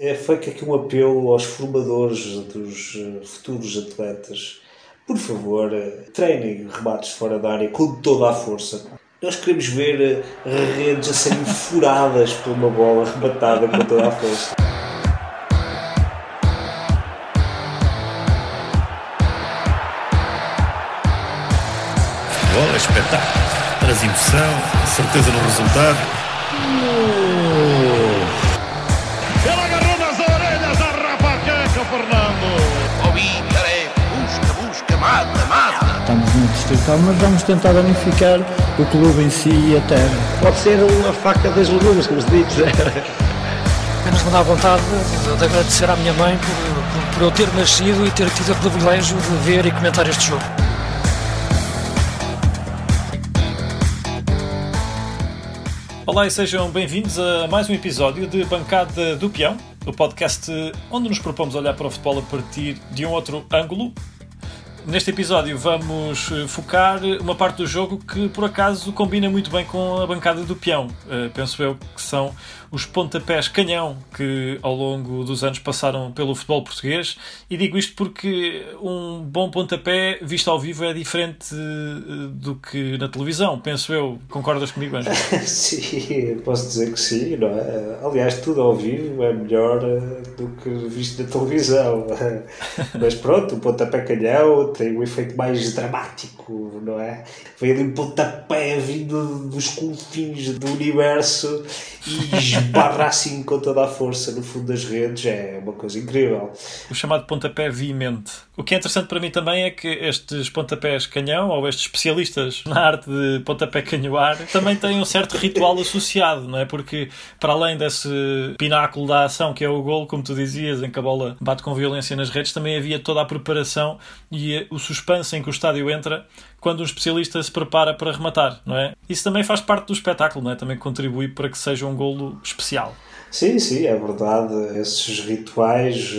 é feito aqui um apelo aos formadores dos eh, futuros atletas. Por favor, eh, treinem rebates fora da área com toda a força. Nós queremos ver eh, redes a serem furadas por uma bola rematada com toda a força. Bola, espetáculo. Traz emoção, certeza no resultado. Mas vamos tentar unificar o clube em si e a terra. Pode ser uma faca das legumes, como se diz. Apenas me dá vontade de, de agradecer à minha mãe por, por, por eu ter nascido e ter tido o privilégio de ver e comentar este jogo. Olá e sejam bem-vindos a mais um episódio de Bancada do Peão, o podcast onde nos propomos olhar para o futebol a partir de um outro ângulo. Neste episódio vamos eh, focar uma parte do jogo que por acaso combina muito bem com a bancada do peão. Uh, penso eu que são os pontapés canhão que ao longo dos anos passaram pelo futebol português e digo isto porque um bom pontapé visto ao vivo é diferente uh, do que na televisão, penso eu. Concordas comigo, Anjo? sim, posso dizer que sim, não é? Aliás, tudo ao vivo é melhor uh, do que visto na televisão. Mas pronto, o pontapé canhão tem um efeito mais dramático, não é? Vem ali um pontapé vindo dos confins do universo e esbarra assim com toda a força no fundo das redes, é uma coisa incrível. O chamado pontapé veemente. O que é interessante para mim também é que estes pontapés canhão, ou estes especialistas na arte de pontapé canhoar, também têm um certo ritual associado, não é? Porque para além desse pináculo da ação que é o gol, como tu dizias, em que a bola bate com violência nas redes, também havia toda a preparação e o suspense em que o estádio entra quando um especialista se prepara para rematar, não é? Isso também faz parte do espetáculo, não é? Também contribui para que seja um golo especial. Sim, sim, é verdade. Esses rituais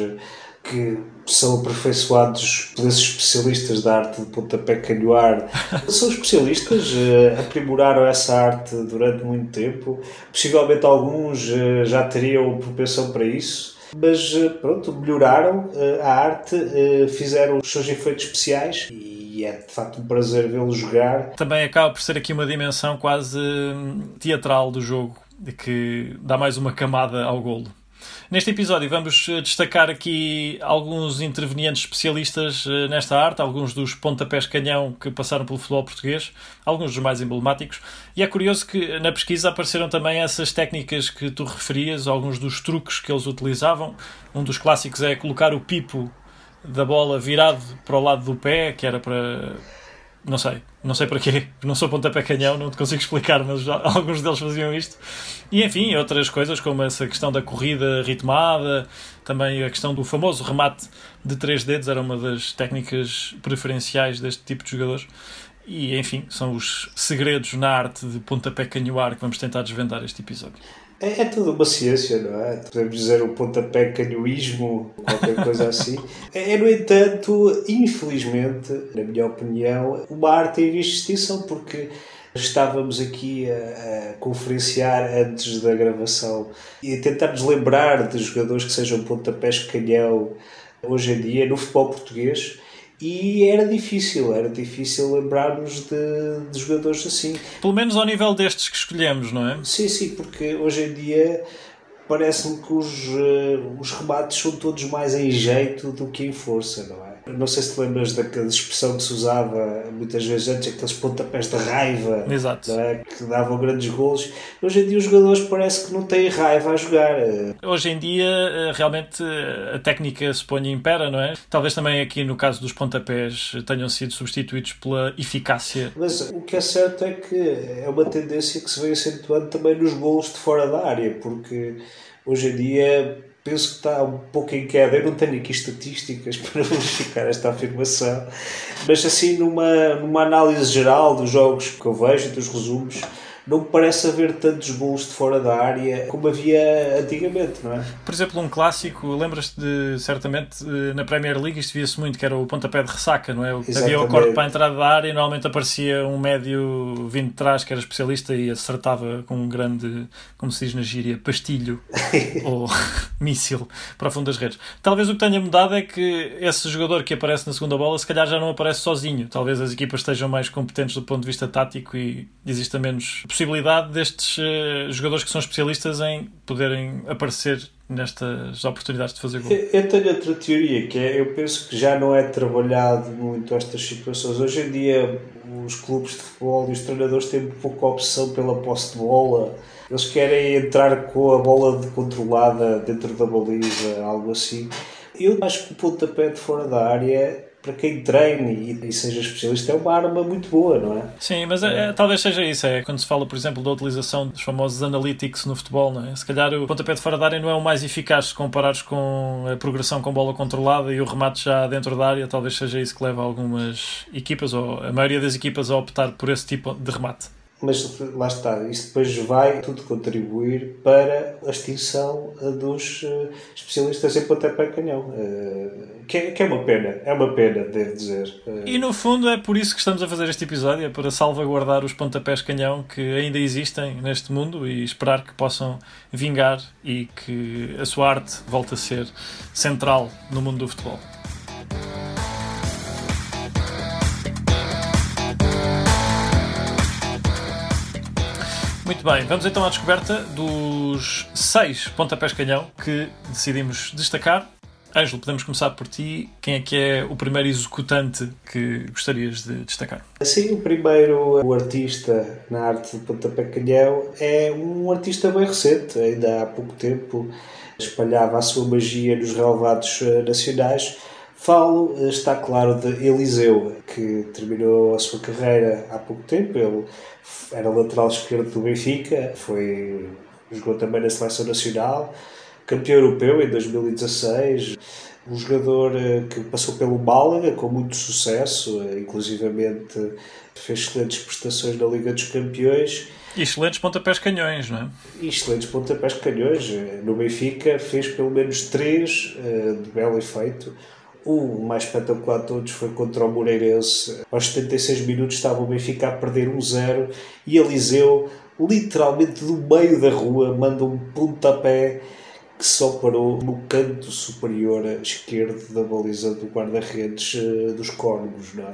que são aperfeiçoados por esses especialistas da arte de pontapé canhoar. São especialistas, aprimoraram essa arte durante muito tempo. Possivelmente alguns já teriam propensão para isso mas pronto, melhoraram a arte, fizeram os seus efeitos especiais e é de facto um prazer vê-lo jogar. Também acaba por ser aqui uma dimensão quase teatral do jogo, que dá mais uma camada ao golo. Neste episódio vamos destacar aqui alguns intervenientes especialistas nesta arte, alguns dos pontapés canhão que passaram pelo futebol português, alguns dos mais emblemáticos. E é curioso que na pesquisa apareceram também essas técnicas que tu referias, alguns dos truques que eles utilizavam. Um dos clássicos é colocar o pipo da bola virado para o lado do pé, que era para não sei, não sei para quê, não sou pontapé canhão, não te consigo explicar, mas alguns deles faziam isto. E enfim, outras coisas como essa questão da corrida ritmada, também a questão do famoso remate de três dedos, era uma das técnicas preferenciais deste tipo de jogadores. E enfim, são os segredos na arte de pontapé canhoar que vamos tentar desvendar este episódio. É, é toda uma ciência, não é? Podemos dizer o pontapé canhoísmo, qualquer coisa assim. É, no entanto, infelizmente, na minha opinião, uma arte em extinção, porque estávamos aqui a, a, conferenciar antes da gravação e a tentar nos lembrar de jogadores que sejam pontapés canhão hoje em dia no futebol português e era difícil, era difícil lembrar-nos de, de, jogadores assim. Pelo menos ao nível destes que escolhemos, não é? Sim, sim, porque hoje em dia parece-me que os, uh, os remates são todos mais em jeito do que em força, não é? Não sei se te lembras daquela expressão que se usava muitas vezes antes, aqueles pontapés de raiva Exato. É? que davam grandes golos. Hoje em dia os jogadores parece que não têm raiva a jogar. Hoje em dia realmente a técnica se põe em pera, não é? Talvez também aqui no caso dos pontapés tenham sido substituídos pela eficácia. Mas o que é certo é que é uma tendência que se vem acentuando também nos golos de fora da área, porque hoje em dia penso que está um pouco em queda. Eu não tenho aqui estatísticas para verificar esta afirmação, mas assim, numa, numa análise geral dos jogos que eu vejo dos resumos, não parece haver tantos gols de fora da área como havia antigamente, não é? Por exemplo, um clássico, lembras-te de, certamente, eh, na Premier League isto via-se muito, que era o pontapé de ressaca, não é? Exatamente. Havia o corte para a entrada da área e normalmente aparecia um médio vindo de trás que era especialista e acertava com um grande, como se diz na gíria, pastilho ou míssil para o fundo das redes. Talvez o que tenha mudado é que esse jogador que aparece na segunda bola se calhar já não aparece sozinho. Talvez as equipas estejam mais competentes do ponto de vista tático e exista menos possibilidade destes uh, jogadores que são especialistas em poderem aparecer nestas oportunidades de fazer gol. Eu tenho outra teoria, que é, eu penso que já não é trabalhado muito estas situações. Hoje em dia os clubes de futebol e os treinadores têm pouca opção pela posse de bola. Eles querem entrar com a bola controlada dentro da baliza, algo assim. Eu acho que o pontapé de fora da área para quem treine e, seja especialista é uma arma muito boa, não é? Sim, mas é, é, talvez seja isso. É quando se fala, por exemplo, da utilização dos famosos analytics no futebol, não é? Se calhar o pontapé de fora da área não é o mais eficaz se comparares com a progressão com bola controlada e o remate já dentro da área. Talvez seja isso que leva algumas equipas, ou a maioria das equipas, a optar por esse tipo de remate mas lá está, isto depois vai tudo contribuir para a extinção dos eh, especialistas em pontapé canhão. Eh, que é, que é uma pena, é uma pena, devo dizer. Eh, e no fundo é por isso que estamos a fazer este episódio, é para salvaguardar os pontapés canhão que ainda existem neste mundo e esperar que possam vingar e que a sua arte volte a ser central no mundo do futebol. Muito bem, vamos então à descoberta dos seis pontapés canhão que decidimos destacar. Ângelo, podemos começar por ti. Quem é que é o primeiro executante que gostarias de destacar? Sim, o primeiro o artista na arte do pontapé canhão é um artista bem recente, ainda há pouco tempo espalhava a sua magia nos relevados eh, nacionais. Falo, eh, está claro, de Eliseu, que terminou a sua carreira há pouco tempo. Ele era lateral esquerdo do Benfica, foi, jogou também na seleção nacional, campeão europeu em 2016, um jogador eh, que passou pelo Málaga com muito sucesso, eh, inclusivamente fez excelentes prestações na Liga dos Campeões. E excelentes pontapés canhões, não é? E excelentes pontapés canhões. No Benfica fez pelo menos três de belo efeito. O mais espetacular de todos foi contra o Moreirense. Aos 76 minutos estava o Benfica a perder 1-0 e Eliseu, literalmente do meio da rua, manda um pontapé que só parou no canto superior esquerdo da baliza do guarda-redes uh, dos Corvos. Não é?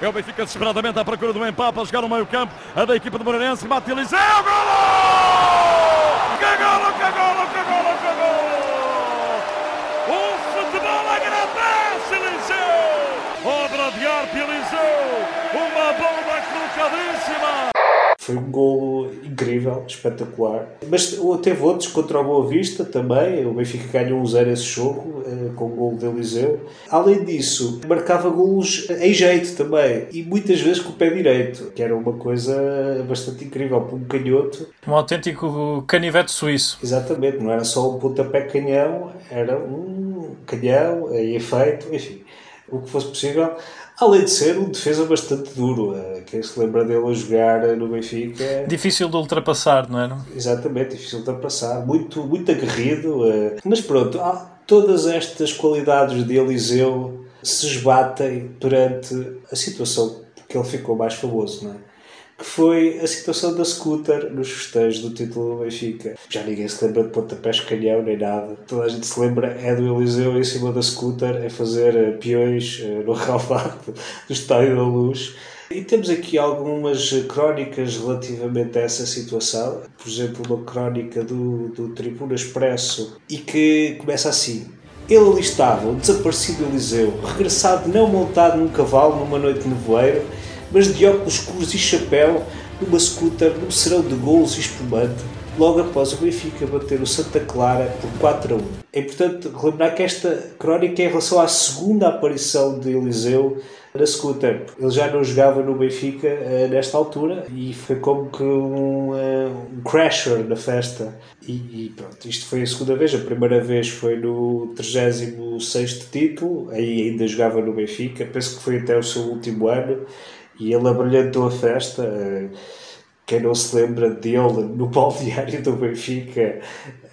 É o Benfica desesperadamente à procura do empate a jogar no meio campo, a da equipa do Moreirense, bate Eliseu, golo! Que golo, que golo, que golo, que golo! Obra de arte Eliseu, uma bomba colocadíssima. Foi um golo incrível, espetacular. Mas teve outros contra o Boa Vista também. O Benfica ganhou um 0 esse jogo, eh, com o golo de Eliseu. Além disso, marcava golos em jeito também. E muitas vezes com o pé direito, que era uma coisa bastante incrível. Para um canhoto. Um autêntico canivete suíço. Exatamente, não era só um pontapé canhão, era um canhão em efeito, enfim o que fosse possível, além de ser um defesa bastante duro. Eh, quem se lembra dele a jogar no Benfica. Difícil de ultrapassar, não é? Exatamente, difícil de ultrapassar, muito, muito aguerrido. Eh, mas pronto, todas estas qualidades de Eliseu se esbatem durante a situação que ele ficou mais famoso, não é? Que foi a situação da scooter nos festejos do título do Benfica. Já ninguém se lembra de pontapés canhão nem nada. Toda a gente se lembra é do Eliseu em cima da scooter a fazer eh, peões eh, no relvado do Estádio da Luz. E temos aqui algumas crónicas relativamente a essa situação. Por exemplo, uma crónica do, do Tribuna Expresso e que começa assim. Ele ali estava, o desaparecido Eliseu, regressado não montado num cavalo numa noite de nevoeiro, mas de óculos escuros e chapéu, numa scooter, num serão de golos e espumante, logo após o Benfica bater o Santa Clara por 4 a 1. É importante relembrar que esta crónica é em relação à segunda aparição de Eliseu na scooter. Ele já não jogava no Benfica uh, nesta altura e foi como que um, uh, um crasher na festa. E, e, pronto, isto foi a segunda vez. A primeira vez foi no 36 título, aí ainda jogava no Benfica. Penso que foi até o seu último ano e ele abrilhantou a festa. Eh, quem não se lembra dele no balneário do Benfica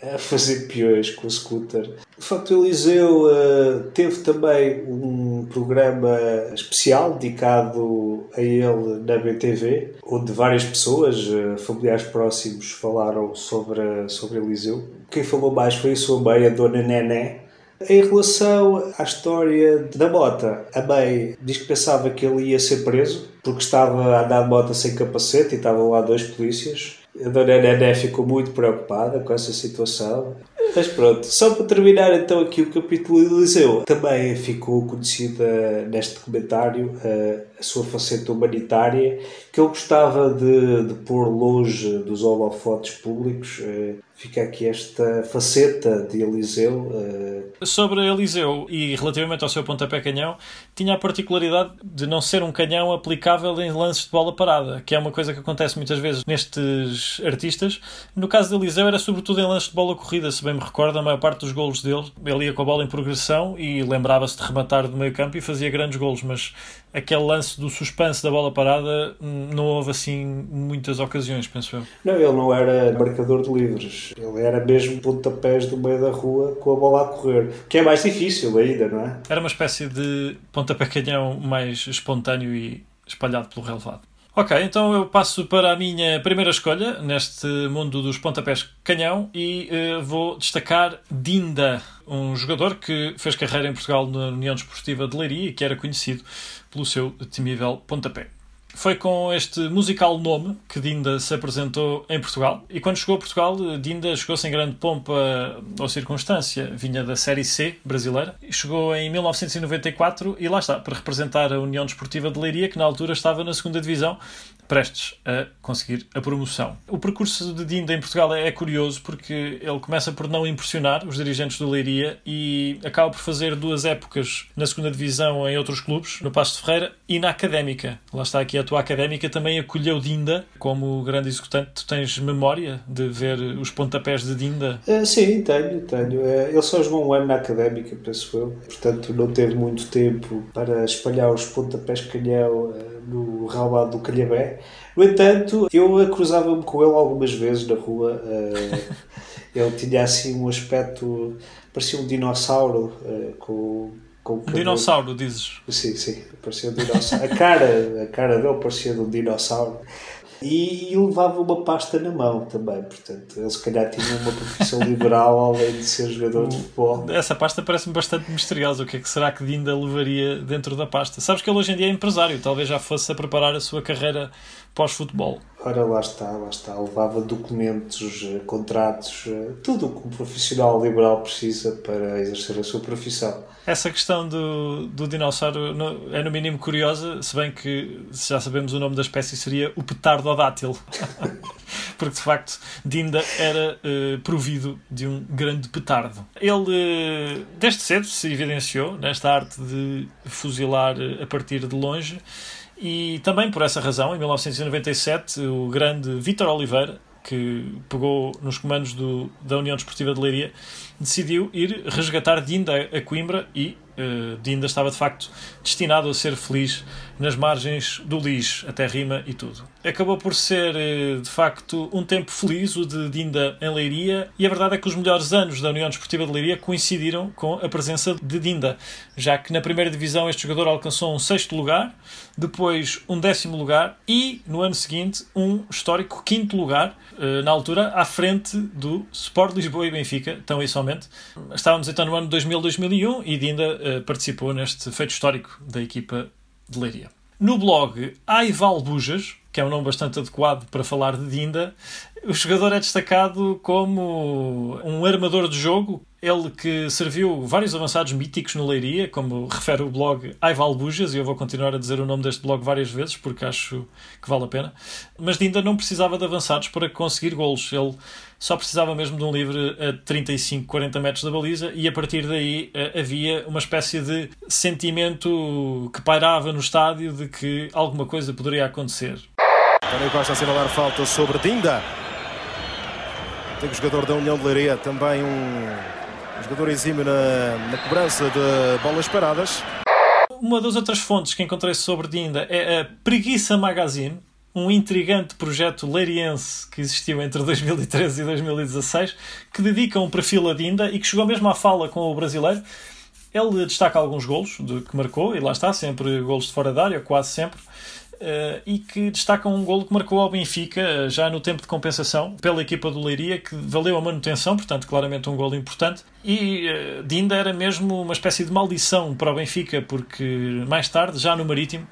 a fazer peões com o scooter. De facto, o Eliseu uh, teve também um programa especial dedicado a ele na BTV, onde várias pessoas, uh, familiares próximos, falaram sobre, sobre Eliseu. Quem falou mais foi a sua mãe, a Dona Nené, em relação à história da Mota, a mãe diz que pensava que ele ia ser preso porque estava a andar de moto sem capacete e estavam lá dois polícias. A dona Nené ficou muito preocupada com essa situação. Mas pronto, só para terminar então aqui o capítulo Eliseu, também ficou conhecida neste documentário a, a sua faceta humanitária, que ele gostava de, de pôr longe dos holofotes públicos. Eh, fica aqui esta faceta de Eliseu. Uh... Sobre Eliseu e relativamente ao seu pontapé canhão, tinha a particularidade de não ser um canhão aplicável em lances de bola parada, que é uma coisa que acontece muitas vezes nestes artistas. No caso de Eliseu era sobretudo em lances de bola corrida, se bem me recordo, a maior parte dos golos dele, ele ia com a bola em progressão e lembrava-se de rematar do meio campo e fazia grandes golos, mas aquele lance do suspense da bola parada hum, não houve assim muitas ocasiões, penso eu. Não, ele não era marcador de livres, ele era mesmo pontapés do meio da rua com a bola a correr, que é mais difícil ainda, não é? Era uma espécie de pontapé canhão mais espontâneo e espalhado pelo relevado. Ok, então eu passo para a minha primeira escolha neste mundo dos pontapés canhão e uh, vou destacar Dinda, um jogador que fez carreira em Portugal na União Desportiva de Leiria e que era conhecido pelo seu temível pontapé. Foi com este musical nome que Dinda se apresentou em Portugal. E quando chegou a Portugal, Dinda chegou sem grande pompa ou circunstância. Vinha da Série C brasileira. Chegou em 1994 e lá está, para representar a União Desportiva de Leiria, que na altura estava na segunda Divisão prestes a conseguir a promoção. O percurso de Dinda em Portugal é curioso porque ele começa por não impressionar os dirigentes do Leiria e acaba por fazer duas épocas na segunda divisão em outros clubes, no Pasto de Ferreira e na Académica. Lá está aqui a tua Académica também acolheu Dinda como grande executante. Tu tens memória de ver os pontapés de Dinda? Uh, sim, tenho, tenho. Uh, ele só jogou um ano na Académica, penso eu. Portanto, não teve muito tempo para espalhar os pontapés canhão uh, no relvado do Calhabé. No entanto, eu cruzava-me com ele algumas vezes na rua. Uh, ele tinha assim um aspecto, parecia um dinossauro uh, com, com um dinossauro, dizes? Sim, sim, parecia um dinossauro. A cara, a cara dele parecia de um dinossauro. E, e levava uma pasta na mão também, portanto, ele se calhar tinha uma profissão liberal além de ser jogador de futebol. Essa pasta parece-me bastante misteriosa. O que é que será que Dinda levaria dentro da pasta? Sabes que ele hoje em dia é empresário, talvez já fosse a preparar a sua carreira pós-futebol. Ora, lá está, lá está. Levava documentos, eh, contratos, eh, tudo o que um profissional liberal precisa para exercer a sua profissão. Essa questão do, do dinossauro é no mínimo curiosa, se bem que já sabemos o nome da espécie seria o petardodátilo. Porque de facto Dinda era uh, provido de um grande petardo. Ele, uh, desde cedo, se evidenciou nesta arte de fuzilar a partir de longe e também por essa razão, em 1997, o grande Vítor Oliveira, que pegou nos comandos do, da União Desportiva de Leiria, decidiu ir resgatar Dinda a Coimbra e uh, Dinda estava de facto destinado a ser feliz nas margens do Lis, até rima e tudo. Acabou por ser uh, de facto um tempo feliz o de Dinda em Leiria e a verdade é que os melhores anos da União Desportiva de Leiria coincidiram com a presença de Dinda, já que na primeira divisão este jogador alcançou um sexto lugar, depois um décimo lugar e no ano seguinte um histórico quinto lugar, uh, na altura à frente do Sport Lisboa e Benfica, tão e somente. Estávamos então no ano 2000-2001 e Dinda participou neste feito histórico da equipa de Leiria. No blog Aival Bujas, que é um nome bastante adequado para falar de Dinda, o jogador é destacado como um armador de jogo, ele que serviu vários avançados míticos no Leiria, como refere o blog Aival Bujas, e eu vou continuar a dizer o nome deste blog várias vezes porque acho que vale a pena. Mas Dinda não precisava de avançados para conseguir golos. Ele só precisava mesmo de um livre a 35, 40 metros da baliza e a partir daí eh, havia uma espécie de sentimento que pairava no estádio de que alguma coisa poderia acontecer. António Costa a assinalar falta sobre Dinda. Tem o jogador da União de Leiria, também um jogador exímio na, na cobrança de bolas paradas. Uma das outras fontes que encontrei sobre Dinda é a Preguiça Magazine, um intrigante projeto leiriense que existiu entre 2013 e 2016, que dedica um perfil a Dinda e que chegou mesmo à fala com o brasileiro. Ele destaca alguns golos de, que marcou, e lá está, sempre golos de fora da área, quase sempre. Uh, e que destaca um golo que marcou ao Benfica já no tempo de compensação pela equipa do Leiria, que valeu a manutenção, portanto, claramente um golo importante. E uh, Dinda era mesmo uma espécie de maldição para o Benfica, porque mais tarde, já no Marítimo,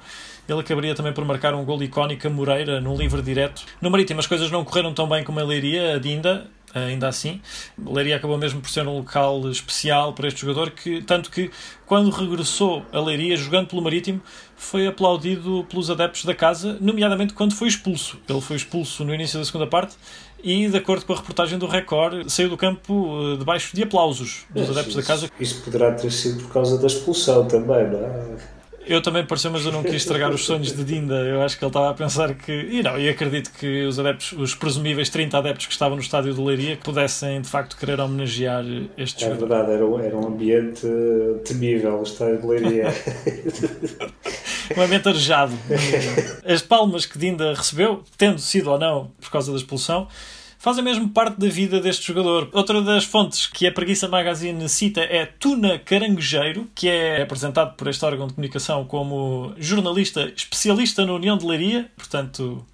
ele acabaria também por marcar um gol icónico a Moreira num livre direto. No Marítimo as coisas não correram tão bem como ele iria, a Dinda, ainda assim. Leiria acabou mesmo por ser um local especial para este jogador, que, tanto que quando regressou a Leiria jogando pelo Marítimo, foi aplaudido pelos adeptos da casa, nomeadamente quando foi expulso. Ele foi expulso no início da segunda parte e, de acordo com a reportagem do Record, saiu do campo eh, debaixo de aplausos dos adeptos isso, da casa. Isso poderá ter sido por causa da expulsão também, não é? Eu também pareceu, mas eu não quis estragar os sonhos de Dinda. Eu acho que ele estava a pensar que. E não, e acredito que os adeptos, os presumíveis 30 adeptos que estavam no estádio de Leiria, pudessem de facto querer homenagear este jogador. É verdade, era um, era um ambiente temível o estádio de Leiria. um ambiente arejado. As palmas que Dinda recebeu, tendo sido ou não por causa da expulsão, fazem mesmo parte da vida deste jogador. Outra das fontes que a Preguiça Magazine cita é Tuna Caranguejeiro, que é apresentado por este órgão de comunicação como jornalista especialista na União de Leiria, portanto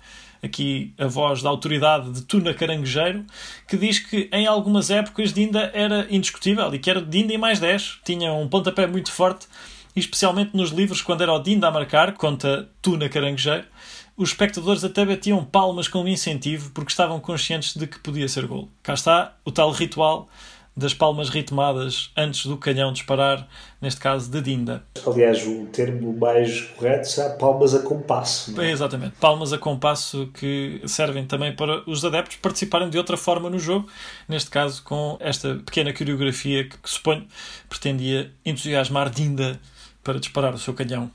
aqui a voz da autoridade de Tuna Caranguejeiro, que diz que em algumas épocas Dinda era indiscutível e que era Dinda e mais 10. Tinha um pontapé muito forte, especialmente nos livros quando era o Dinda a marcar, conta Tuna Caranguejeiro os espectadores até batiam palmas como incentivo porque estavam conscientes de que podia ser gol. Cá está o tal ritual das palmas ritmadas antes do canhão disparar, neste caso de Dinda. Aliás, o termo mais correto será palmas a compasso. É? Exatamente, palmas a compasso que servem também para os adeptos participarem de outra forma no jogo, neste caso com esta pequena coreografia que, que suponho pretendia entusiasmar Dinda para disparar o seu canhão.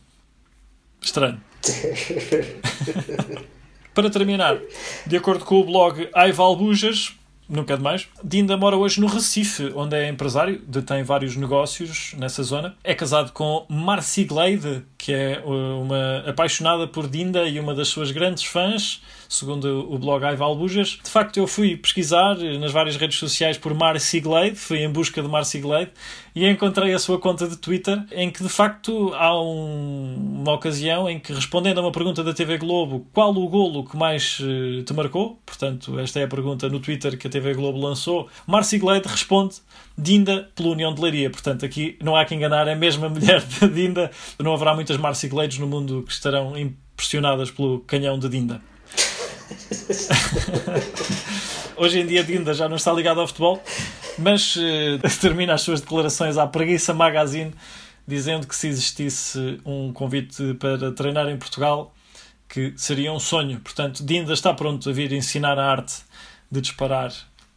Estranho. Para terminar, de acordo com o blog Aivalbujas, nunca é demais, Dinda mora hoje no Recife, onde é empresário, detém vários negócios nessa zona. É casado com Marci Gleide, que é uh, uma apaixonada por Dinda e uma das suas grandes fãs segundo o blog Aival Bujas. De facto, eu fui pesquisar nas várias redes sociais por Marcy Glade, fui em busca de Marcy Glade e encontrei a sua conta de Twitter, em que de facto há um, uma ocasião em que, respondendo a uma pergunta da TV Globo, qual o golo que mais uh, te marcou? Portanto, esta é a pergunta no Twitter que a TV Globo lançou. Marcy Glade responde Dinda pela União de Leiria. Portanto, aqui não há que enganar, é mesmo a mulher de Dinda. Não haverá muitas Marcy Glades no mundo que estarão impressionadas pelo canhão de Dinda. Hoje em dia Dinda já não está ligado ao futebol, mas uh, termina as suas declarações à Preguiça Magazine dizendo que se existisse um convite para treinar em Portugal, que seria um sonho. Portanto, Dinda está pronto a vir ensinar a arte de disparar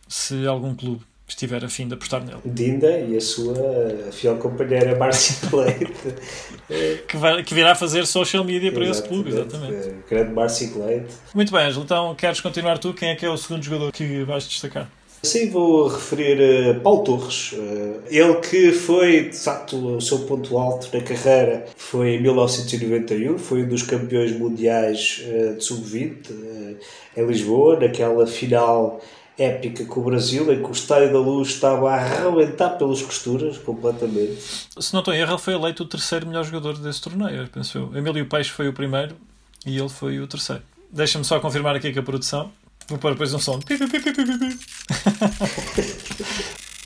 se algum clube estiver a fim de apostar nele. Dinda e a sua fiel companheira Márcia Leite. que, vai, que virá fazer social media para esse clube, exatamente. Grande Márcia Leite. Muito bem, Angelo, então queres continuar tu? Quem é que é o segundo jogador que vais destacar? Sim, vou referir uh, Paulo Torres. Uh, ele que foi, de facto, o seu ponto alto na carreira foi em 1991, foi um dos campeões mundiais de sub-20 em Lisboa, naquela final épica com o Brasil, em que o Estádio da Luz estava a arrebentar pelas costuras completamente. Se não estou em erro, foi eleito o terceiro melhor jogador desse torneio, penso eu. Emílio Peixe foi o primeiro e ele foi o terceiro. Deixa-me só confirmar aqui com a produção. Vou pôr depois um som.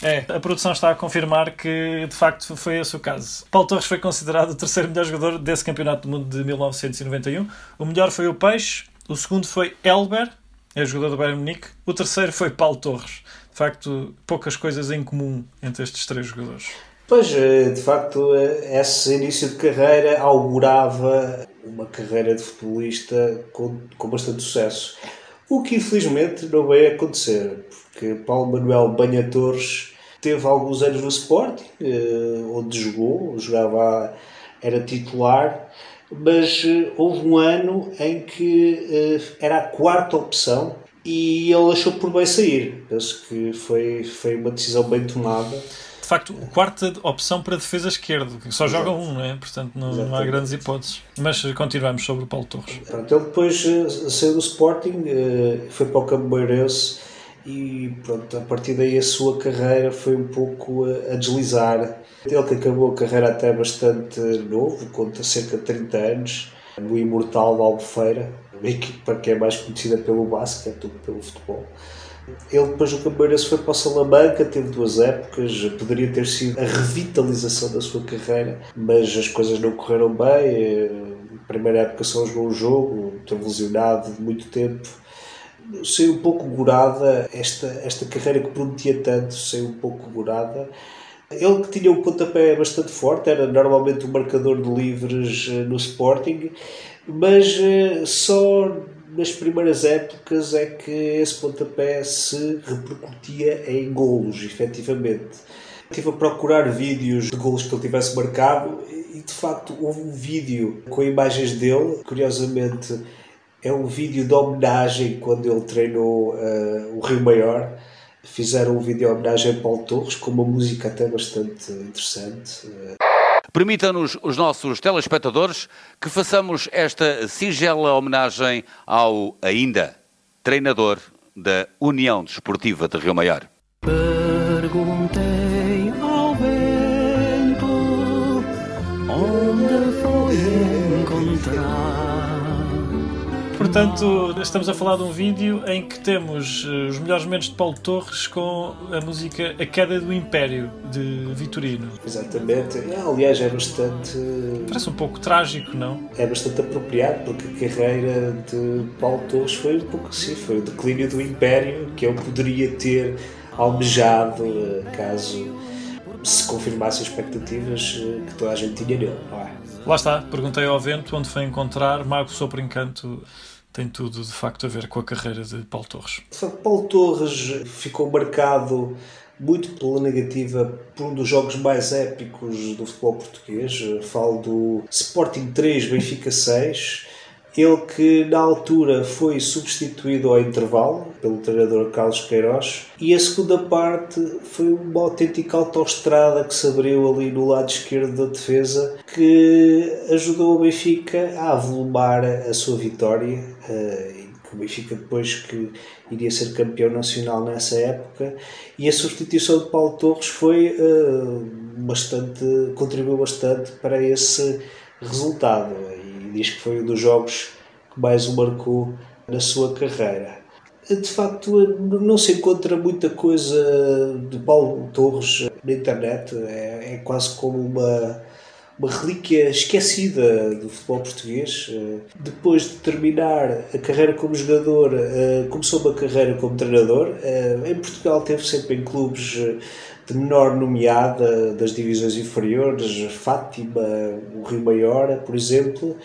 É, a produção está a confirmar que de facto foi esse o caso. Paulo Torres foi considerado o terceiro melhor jogador desse Campeonato do Mundo de 1991. O melhor foi o Peixe, o segundo foi Elber, é jogador do Bayern Munique. O terceiro foi Paulo Torres. De facto, poucas coisas em comum entre estes três jogadores. Pois, eh, de facto, eh, esse início de carreira augurava uma carreira de futebolista com, com bastante sucesso. O que infelizmente não veio acontecer, porque Paulo Manuel Banha Torres teve alguns anos no Sport, eh, onde jogou, jogava, era titular, mas uh, houve um ano em que uh, era a quarta opção e ele achou por bem sair. Penso que foi, foi uma decisão bem tomada. De facto quarta opção para defesa esquerdo, que só Exato. joga um, não é? Portanto, não, não há grandes hipóteses. Mas continuamos sobre o Paulo Torres. Pronto, ele depois eh, saiu do Sporting, eh, foi para o Cambueirense e pronto, a partir daí a sua carreira foi um pouco eh, a deslizar. Ele que acabou a carreira até bastante novo, conta cerca de 30 anos, no Imortal da Albufeira, uma equipa que é mais conhecida pelo basquete do que pelo futebol. Ele depois do Cambueirense foi para o Salamanca, teve duas épocas, poderia ter sido a revitalização da sua carreira, mas as coisas não correram bem. eh, A primeira época só jogou um jogo, teve lesionado de muito tempo. Saiu um pouco gorada esta, esta carreira que prometia tanto, saiu um pouco gorada. Ele que tinha um pontapé bastante forte, era normalmente o marcador de livres eh, no Sporting, mas eh, só nas primeiras épocas é que esse pontapé se repercutia em golos, efetivamente. Estive a procurar vídeos de golos que ele tivesse marcado e de facto houve um vídeo com imagens dele, curiosamente é um vídeo de homenagem quando ele treinou eh, o Rio Maior. Fizeram um vídeo de homenagem a Paulo Torres com uma música até bastante interessante. Eh, Permita-nos, os nossos telespectadores, que façamos esta singela homenagem ao ainda treinador da União Desportiva de Rio Maior. Perguntei ao vento onde foi encontrar. Portanto, estamos a falar de um vídeo em que temos eh, os melhores momentos de Paulo Torres com a música A Queda do Império, de Vitorino. exatamente. É, Aliás, é bastante. Parece um pouco trágico, não? é bastante apropriado porque a carreira de Paulo Torres foi um pouco assim, foi o declínio do Império que ele poderia ter almejado eh, caso se confirmassem as expectativas eh, que toda a gente tinha nele, não é? Lá está, perguntei ao vento onde foi encontrar. Marco Sopro Encanto tem tudo de facto a ver com a carreira de Paulo Torres. Paulo Torres ficou marcado muito pela negativa por um dos jogos mais épicos do futebol português. Falo do Sporting 3, Benfica 6. Ele que na altura foi substituído ao intervalo pelo treinador Carlos Queiroz. E a segunda parte foi uma autêntica autoestrada que se abriu ali no lado esquerdo da defesa que ajudou o Benfica a avolumar a sua vitória eh, o Benfica depois que iria ser campeão nacional nessa época. E a substituição de Paulo Torres foi eh, bastante contribuiu bastante para esse resultado diz que foi um dos jogos que mais o marcou na sua carreira de facto não se encontra muita coisa de Paulo Torres na internet é, é quase como uma uma relíquia esquecida do futebol português. Depois de terminar a carreira como jogador, eh, começou uma carreira como treinador. Eh, Em Portugal teve sempre em clubes menor nomeada das divisões inferiores, Fátima, o Rio Maior, por exemplo,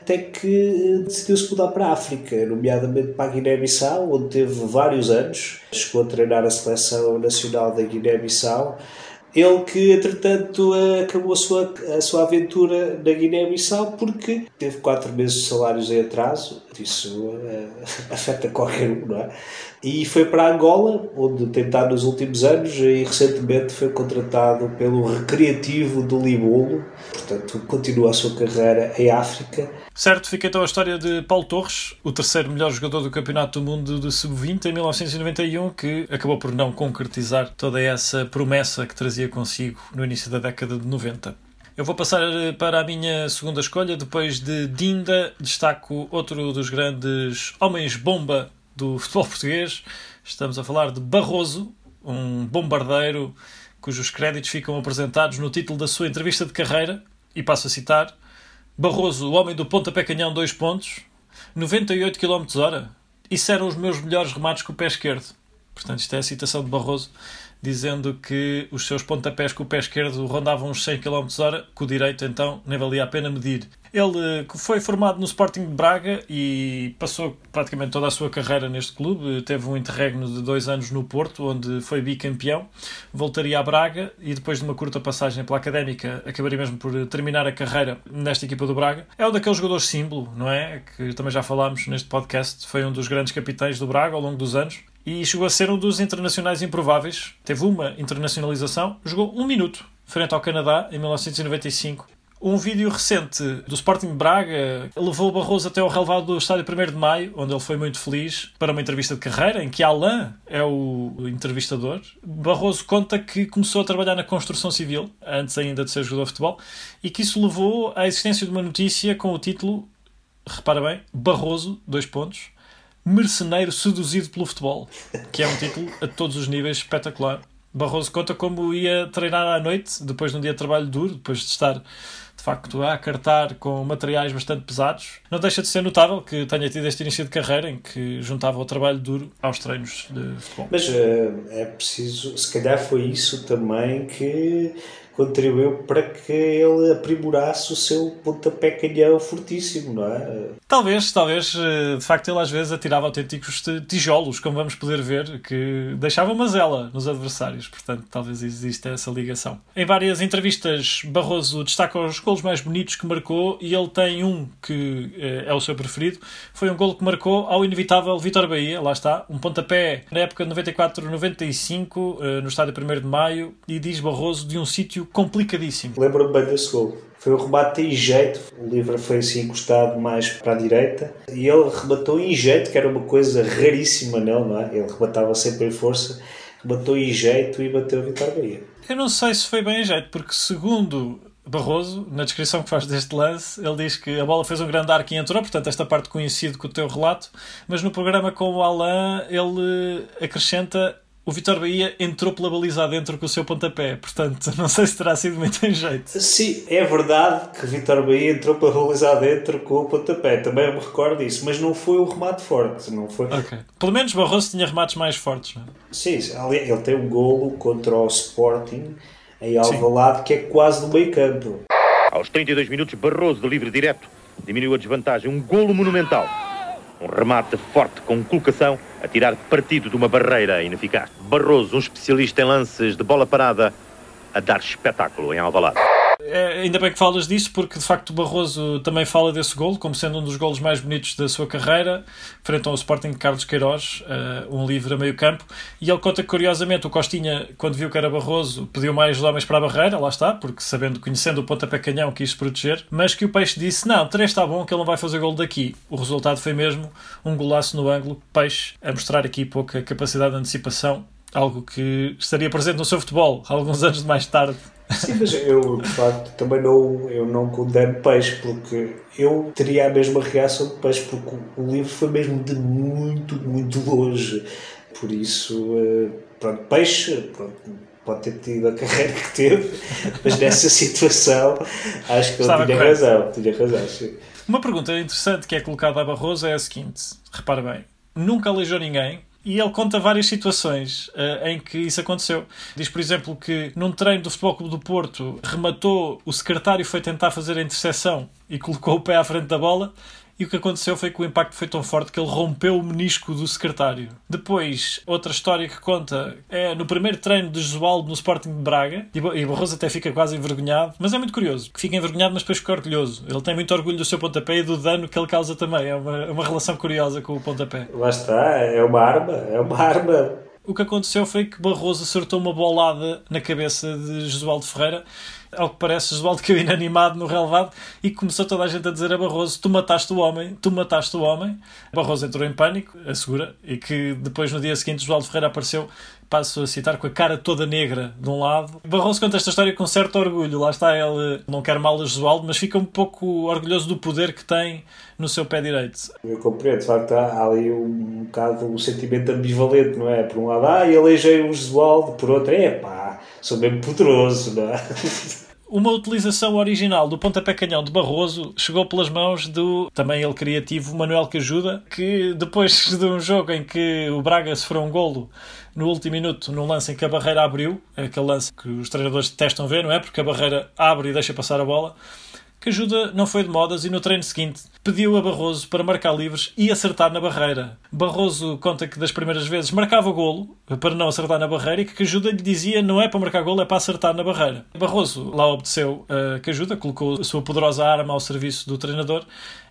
até que decidiu-se mudar para a África, nomeadamente para a Guiné-Bissau, onde teve vários anos. Chegou a treinar a seleção nacional da Guiné-Bissau. Ele que, entretanto, acabou a sua, a sua aventura na Guiné-Bissau porque teve quatro meses de salários em atraso. Isso eh, afeta qualquer um, não é? E foi para Angola, onde tem estado nos últimos anos e recentemente foi contratado pelo Recreativo do Libolo. Portanto, continua a sua carreira em África. Certo, fica então a história de Paulo Torres, o terceiro melhor jogador do Campeonato do Mundo de Sub-20 em 1991, que acabou por não concretizar toda essa promessa que trazia consigo no início da década de 90. Eu vou passar eh, para a minha segunda escolha. Depois de Dinda, destaco outro dos grandes homens-bomba do futebol português. Estamos a falar de Barroso, um bombardeiro cujos créditos ficam apresentados no título da sua entrevista de carreira. E passo a citar: Barroso, o homem do pontapé canhão, dois pontos, 98 km hora. Isso eram os meus melhores remates com o pé esquerdo. Portanto, isto é a citação de Barroso, dizendo que os seus pontapés com o pé esquerdo rondavam uns 100 km hora, com o direito então nem valia a pena medir. Ele eh, foi formado no Sporting de Braga e passou praticamente toda a sua carreira neste clube. Teve um interregno de dois anos no Porto, onde foi bicampeão. Voltaria a Braga e depois de uma curta passagem pela Académica, acabaria mesmo por terminar a carreira nesta equipa do Braga. É um daqueles jogadores símbolo, não é? Que também já falámos neste podcast. Foi um dos grandes capitães do Braga ao longo dos anos e chegou a ser um dos internacionais improváveis. Teve uma internacionalização, jogou um minuto frente ao Canadá em 1995. Um vídeo recente do Sporting Braga levou Barroso até ao relevado do estádio 1 de Maio, onde ele foi muito feliz, para uma entrevista de carreira, em que Alain é o entrevistador. Barroso conta que começou a trabalhar na construção civil, antes ainda de ser jogador de futebol, e que isso levou à existência de uma notícia com o título, repara bem, Barroso, dois pontos, merceneiro seduzido pelo futebol, que é um título a todos os níveis espetacular. Barroso conta como ia treinar à noite, depois de um dia de trabalho duro, depois de estar de facto a cartar com materiais bastante pesados. Não deixa de ser notável que tenha tido este início de carreira em que juntava o trabalho duro aos treinos de futebol. Mas uh, é preciso, se calhar foi isso também que contribuiu para que ele aprimorasse o seu pontapé canhão fortíssimo, não é? Talvez, talvez, eh, de facto, ele às vezes atirava autênticos tijolos, como vamos poder ver, que deixava mazela nos adversários. Portanto, talvez exista essa ligação. Em várias entrevistas, Barroso destaca os golos mais bonitos que marcou e ele tem um que eh, é o seu preferido. Foi um golo que marcou ao inevitável Vitor Bahia, lá está, um pontapé na época de 94-95, eh, no estádio 1 de Maio, e diz Barroso de um sítio complicadíssimo. Lembro-me bem desse gol. Foi um remate em jeito, o livro foi assim encostado mais para a direita e ele rematou em jeito, que era uma coisa raríssima nele, não é? Ele rematava sempre em força, rematou em jeito e bateu o Vitor Bahia. Eu não sei se foi bem em jeito, porque segundo Barroso, na descrição que faz deste lance, ele diz que a bola fez um grande arco e entrou, portanto, esta parte coincide com o teu relato, mas no programa com o Alain ele acrescenta o Vitor Bahia entrou pela baliza dentro com o seu pontapé. Portanto, não sei se terá sido muito em jeito. Sim, é verdade que Vitor Bahia entrou pela baliza dentro com o pontapé. Também me recordo disso. Mas não foi o remate forte. Não foi... Ok. Pelo menos Barroso tinha remates mais fortes. Não é? Sim, ele tem um golo contra o Sporting em Alvalade que é quase no meio campo. Aos 32 minutos, Barroso de livre direto diminuiu a desvantagem. Um golo monumental. Um remate forte com colocação a tirar partido de uma barreira ineficaz. Barroso, um especialista em lances de bola parada, a dar espetáculo em Alvalade. É, ainda bem que falas disso, porque de facto o Barroso também fala desse gol, como sendo um dos golos mais bonitos da sua carreira, frente ao Sporting de Carlos Queiroz, uh, um livre a meio campo. E ele conta que, curiosamente, o Costinha, quando viu que era Barroso, pediu mais homens para a barreira, lá está, porque sabendo, conhecendo o pontapé canhão, quis proteger, mas que o Peixe disse: Não, três está bom, que ele não vai fazer gol daqui. O resultado foi mesmo um golaço no ângulo, Peixe a mostrar aqui pouca capacidade de antecipação algo que estaria presente no seu futebol alguns anos mais tarde. Sim, mas eu de facto também não, eu não condeno peixe porque eu teria a mesma reação de peixe porque o livro foi mesmo de muito, muito longe. Por isso, eh, pronto, peixe, pronto, pode ter tido a carreira que teve, mas nessa situação acho que ele Estava tinha correto. razão. Tinha razão sim. Uma pergunta interessante que é colocada a Barroso é a seguinte: repara bem, nunca aleijou ninguém, e ele conta várias situações uh, em que isso aconteceu. Diz, por exemplo, que num treino do Futebol Clube do Porto rematou, o secretário foi tentar fazer a interseção e colocou o pé à frente da bola e o que aconteceu foi que o impacto foi tão forte que ele rompeu o menisco do secretário. Depois, outra história que conta é no primeiro treino de Josualdo no Sporting de Braga, e Barroso até fica quase envergonhado, mas é muito curioso, que fica envergonhado, mas depois fica orgulhoso. Ele tem muito orgulho do seu pontapé e do dano que ele causa também. É uma, é uma relação curiosa com o pontapé. Lá está, é uma arma, é uma arma o que aconteceu foi que Barroso acertou uma bolada na cabeça de Josualdo Ferreira ao que parece, Oswaldo caiu inanimado no relevado e começou toda a gente a dizer a Barroso: Tu mataste o homem, tu mataste o homem. Barroso entrou em pânico, assegura, e que depois no dia seguinte Oswaldo Ferreira apareceu passo a citar, com a cara toda negra de um lado. Barroso conta esta história com certo orgulho. Lá está ele, não quer mal a Josualdo, mas fica um pouco orgulhoso do poder que tem no seu pé direito. Eu compreendo, de facto, há ali um, bocado um sentimento ambivalente, não é? Por um lado, ah, elegei o Josualdo, por outro, é pá, sou mesmo poderoso, não é? Uma utilização original do pontapé canhão de Barroso chegou pelas mãos do também ele criativo Manuel Cajuda, que depois de um jogo em que o Braga sofreu um golo no último minuto, num lance em que a barreira abriu, aquele lance que os treinadores detestam ver, não é? Porque a barreira abre e deixa passar a bola que ajuda não foi de modas e no treino seguinte pediu a Barroso para marcar livres e acertar na barreira. Barroso conta que das primeiras vezes marcava golo para não acertar na barreira e que ajuda lhe dizia não é para marcar golo, é para acertar na barreira. Barroso lá obedeceu a que ajuda, colocou a sua poderosa arma ao serviço do treinador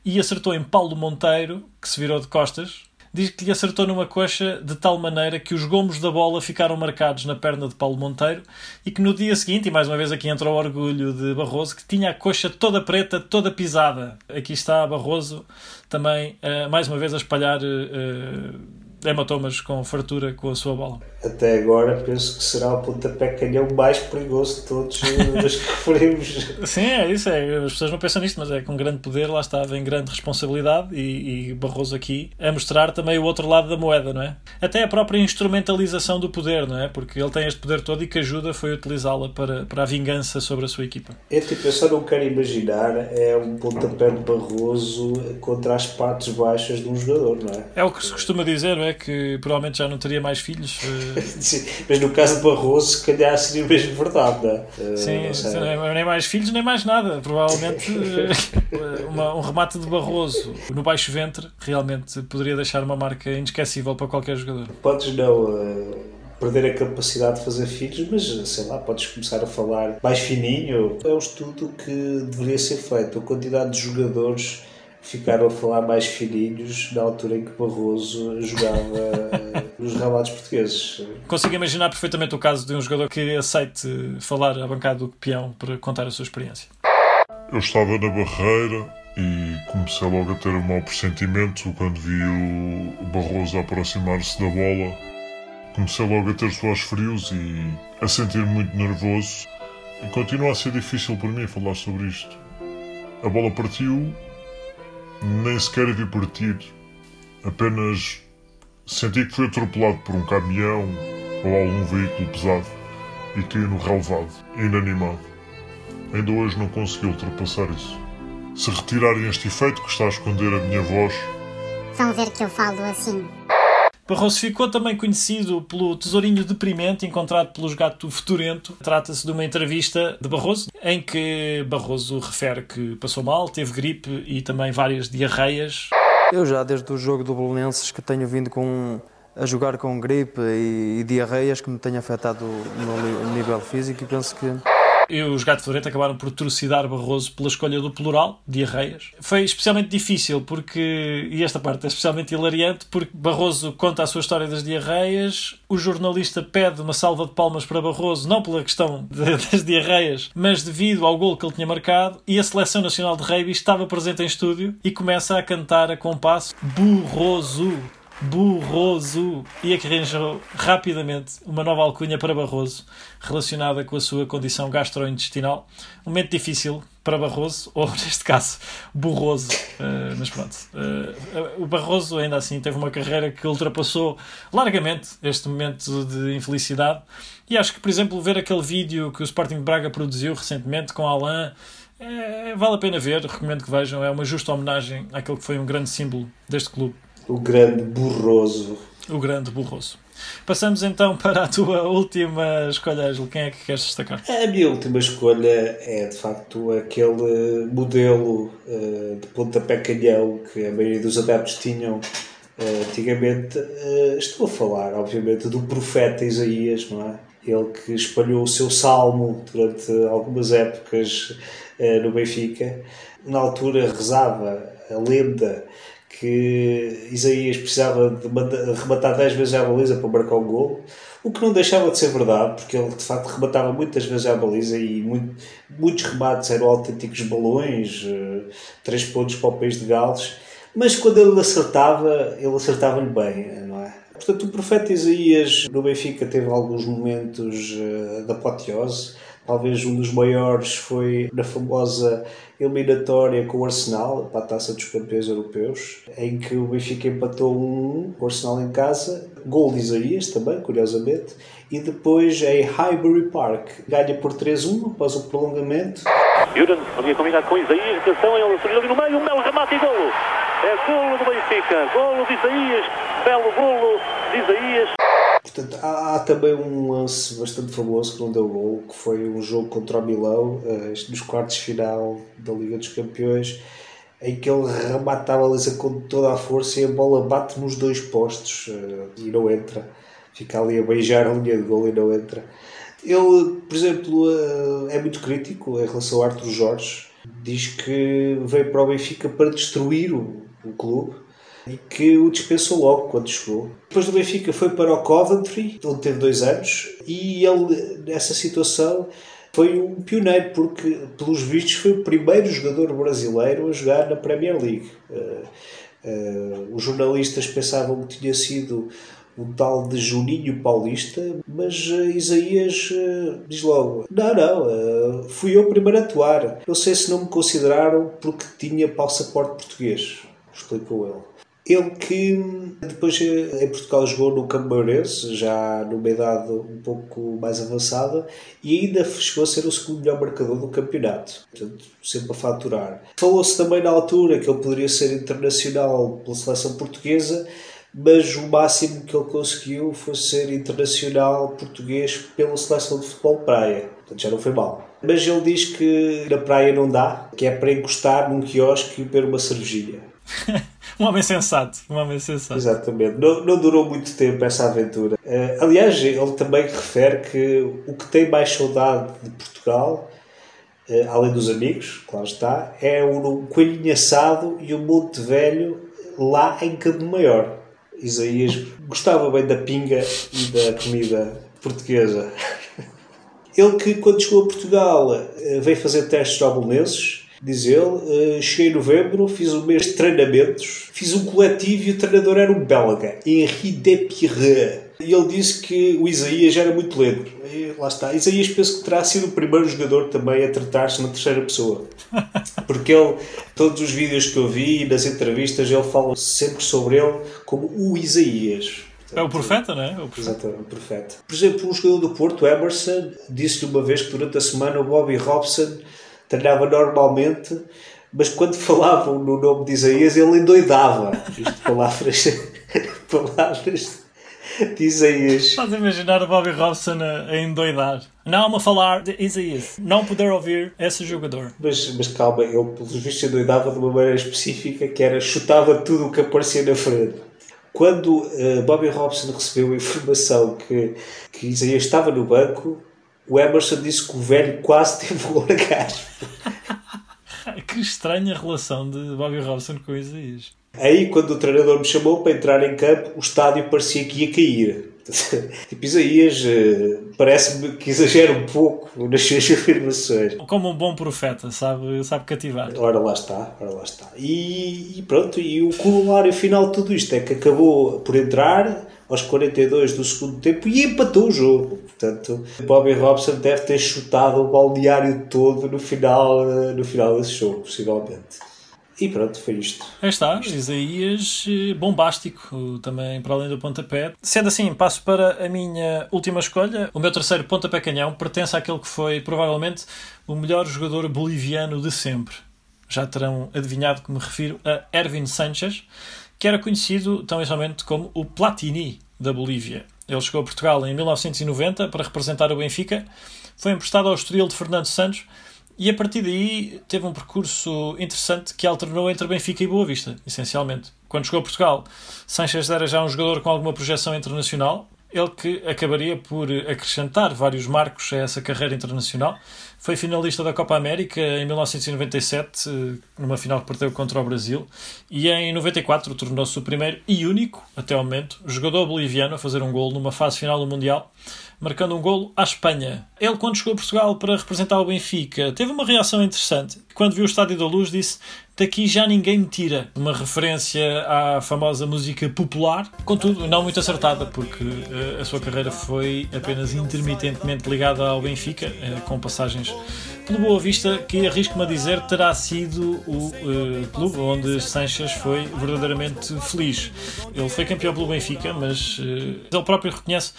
e acertou em Paulo Monteiro, que se virou de costas diz que lhe acertou numa coxa de tal maneira que os gomos da bola ficaram marcados na perna de Paulo Monteiro e que no dia seguinte, e mais uma vez aqui entra o orgulho de Barroso, que tinha a coxa toda preta, toda pisada. Aqui está Barroso também, uh, mais uma vez, a espalhar. Uh, hematomas com fartura com a sua bola. Até agora penso que será o pontapé canhão mais perigoso de todos os que referimos. Sim, é isso. É. As pessoas não pensam nisto, mas é com grande poder, lá está, vem grande responsabilidade e, e Barroso aqui a mostrar também o outro lado da moeda, não é? Até a própria instrumentalização do poder, não é? Porque ele tem este poder todo e que ajuda foi utilizá-la para, para a vingança sobre a sua equipa. É tipo, eu só não quero imaginar é um pontapé de Barroso contra as partes baixas de um jogador, não é? É o que se costuma dizer, não é? Que provavelmente já não teria mais filhos. Eh, mas no caso de Barroso, se calhar seria mesmo verdade, não é? Sim, não nem mais filhos, nem mais nada. Provavelmente eh, uma, um remate de Barroso no baixo ventre realmente poderia deixar uma marca inesquecível para qualquer jogador. Podes não. Uh perder a capacidade de fazer filhos, mas sei lá, podes começar a falar mais fininho. É um estudo que deveria ser feito. A quantidade de jogadores ficaram a falar mais fininhos na altura em que Barroso jogava nos ralados portugueses. Consigo imaginar perfeitamente o caso de um jogador que aceite falar à bancada do peão para contar a sua experiência. Eu estava na barreira e comecei logo a ter um mau pressentimento quando vi o Barroso aproximar-se da bola. Comecei logo a ter suores frios e a sentir muito nervoso. E continua a ser difícil para mim falar sobre isto. A bola partiu nem sequer vi partir. Apenas senti que foi atropelado por um caminhão ou algum veículo pesado e caí no relevado, inanimado. Ainda hoje não consegui ultrapassar isso. Se retirarem este efeito que está a esconder a minha voz, vão ver que eu falo assim. Barroso ficou também conhecido pelo tesourinho deprimente encontrado pelos gato fedorento. Trata-se de uma entrevista de Barroso em que Barroso refere que passou mal, teve gripe e também várias diarreias. Eu já desde o jogo do Bolonenses que tenho vindo com a jogar com gripe e, e diarreias que me têm afetado no nível físico e penso que e os Gato Florento acabaram por trucidar Barroso pela escolha do plural, diarreias. Foi especialmente difícil porque, e esta parte é especialmente hilariante, porque Barroso conta a sua história das diarreias, o jornalista pede uma salva de palmas para Barroso, não pela questão de, das diarreias, mas devido ao gol que ele tinha marcado, e a Seleção Nacional de Rugby estava presente em estúdio e começa a cantar a compasso Burroso Burroso e arranjou rapidamente uma nova alcunha para Barroso relacionada com a sua condição gastrointestinal. Um momento difícil para Barroso, ou neste caso, Burroso. Uh, mas pronto. Uh, o Barroso, ainda assim, teve uma carreira que ultrapassou largamente este momento de infelicidade. E acho que, por exemplo, ver aquele vídeo que o Sporting de Braga produziu recentemente com Alain. É, vale a pena ver, recomendo que vejam. É uma justa homenagem àquele que foi um grande símbolo deste clube. O grande burroso. O grande burroso. Passamos então para a tua última escolha, Ângelo. Quem é que queres destacar? A minha última escolha é de facto aquele modelo uh, de pontapé canhão que a maioria dos adeptos tinham uh, antigamente. Uh, estou a falar, obviamente, do profeta Isaías, não é? Ele que espalhou o seu salmo durante algumas épocas no Benfica. Na altura rezava a lenda que Isaías precisava de rematar 10 vezes à baliza para marcar o gol, o que não deixava de ser verdade, porque ele de facto rematava muitas vezes à baliza e muito, muitos remates eram autênticos balões, 3 eh, pontos para o país de Gales, mas quando ele acertava, ele acertava-lhe bem, não é? Portanto, o profeta Isaías no Benfica teve alguns momentos uh, de apoteose, talvez um dos maiores foi na famosa eliminatória com o Arsenal, para a Taça dos Campeões Europeus, em que o Benfica empatou um com o Arsenal em casa, gol de Isaías também, curiosamente, e depois em Highbury Park, ganha por 3-1 após o prolongamento. Juran havia combinado com Isaías, atenção, ele surgiu ali no meio, um belo remate e golo. É golo do Benfica, golo de Isaías, belo golo de Isaías. Portanto, há, há, também um lance bastante famoso que não deu gol, que foi um jogo contra o Milão, uh, nos quartos final da Liga dos Campeões, em que ele remata a baliza com toda a força e a bola bate nos dois postos uh, e não entra. Fica ali a beijar a linha de gol e não entra. Ele, por exemplo, uh, é muito crítico em relação a Arthur Jorge. Diz que veio para o Benfica para destruir o, o clube e que o dispensou logo quando chegou. Depois do Benfica foi para o Coventry, onde teve dois anos, e ele, nessa situação, foi um pioneiro, porque, pelos vistos, foi o primeiro jogador brasileiro a jogar na Premier League. Uh, uh, os jornalistas pensavam que tinha sido um tal de Juninho Paulista, mas uh, Isaías uh, diz logo: Não, não, uh, fui eu o primeiro a atuar. Não sei se não me consideraram porque tinha passaporte português, explicou ele. Ele que depois em Portugal jogou no Camarense, já numa idade um pouco mais avançada, e ainda chegou a ser o segundo melhor marcador do campeonato, portanto, sempre a faturar. Falou-se também na altura que ele poderia ser internacional pela seleção portuguesa, mas o máximo que ele conseguiu foi ser internacional português pela seleção de futebol praia. Portanto, já não foi mal. Mas ele diz que na praia não dá, que é para encostar num quiosque e beber uma cervejinha. um homem sensato, um homem sensato. Exatamente. Não, não durou muito tempo essa aventura. Uh, aliás, ele também refere que o que tem mais saudade de Portugal, uh, além dos amigos, claro está, é um coelhinho assado e um monte velho lá em Cabo Maior. Isaías gostava bem da pinga e da comida portuguesa. Ele que, quando chegou a Portugal, eh, veio fazer testes japoneses, diz ele. Eh, cheguei em novembro, fiz um mês de treinamentos, fiz um coletivo e o treinador era um belga, Henri Depirre. E ele disse que o Isaías era muito lento. E lá está. Isaías penso que terá sido o primeiro jogador também a tratar-se na terceira pessoa. Porque ele, todos os vídeos que eu vi e nas entrevistas, ele fala sempre sobre ele como o Isaías. É o profeta, não é? O profeta. Exatamente, o profeta. Por exemplo, um jogador do Porto, Emerson, disse-lhe uma vez que durante a semana o Bobby Robson treinava normalmente, mas quando falavam no nome de Isaías ele endoidava. Isto palavras, palavras de Isaías. Estás a imaginar o Bobby Robson a, a endoidar. Não a falar de Isaías. Não poder ouvir esse jogador. Mas, mas calma, ele pelos vistos endoidava de uma maneira específica que era chutava tudo o que aparecia na frente. Quando uh, Bobby Robson recebeu a informação que, que Isaías estava no banco, o Emerson disse que o velho quase teve um orgasmo. que estranha relação de Bobby Robson com Isaías. Aí, quando o treinador me chamou para entrar em campo, o estádio parecia que ia cair. tipo, Isaías uh, parece-me que exagera um pouco nas suas afirmações. Como um bom profeta, sabe, sabe cativar. Ora lá está, ora lá está. E, e pronto, e o corolário final de tudo isto é que acabou por entrar aos 42 do segundo tempo e empatou o jogo. Portanto, Bobby Robson deve ter chutado o balneário todo no final, eh, no final desse jogo, possivelmente. E pronto, foi isto. Aí está, Isaías eh, bombástico, também para além do pontapé. Sendo assim, passo para a minha última escolha. O meu terceiro pontapé canhão pertence àquele que foi provavelmente o melhor jogador boliviano de sempre. Já terão adivinhado que me refiro a Ervin Sanchez, que era conhecido tão somente como o Platini da Bolívia. Ele chegou a Portugal em 1990 para representar o Benfica, foi emprestado ao Estoril de Fernando Santos e a partir daí teve um percurso interessante que alternou entre Benfica e Boa Vista, essencialmente. Quando chegou a Portugal, Sanchez era já um jogador com alguma projeção internacional, ele que acabaria por acrescentar vários marcos a essa carreira internacional. Foi finalista da Copa América em 1997, numa final que perdeu contra o Brasil, e em 94 tornou-se o primeiro e único, até ao momento, jogador boliviano a fazer um gol numa fase final do Mundial marcando um golo à Espanha. Ele, quando chegou a Portugal para representar o Benfica, teve uma reação interessante. Quando viu o Estádio da Luz, disse: Daqui já ninguém me tira. Uma referência à famosa música popular, contudo, não muito acertada, porque uh, a sua carreira foi apenas intermitentemente ligada ao Benfica, uh, com passagens pelo Boa Vista, que arrisco-me a dizer terá sido o uh, clube onde Sanches foi verdadeiramente feliz. Ele foi campeão pelo Benfica, mas ele próprio reconhece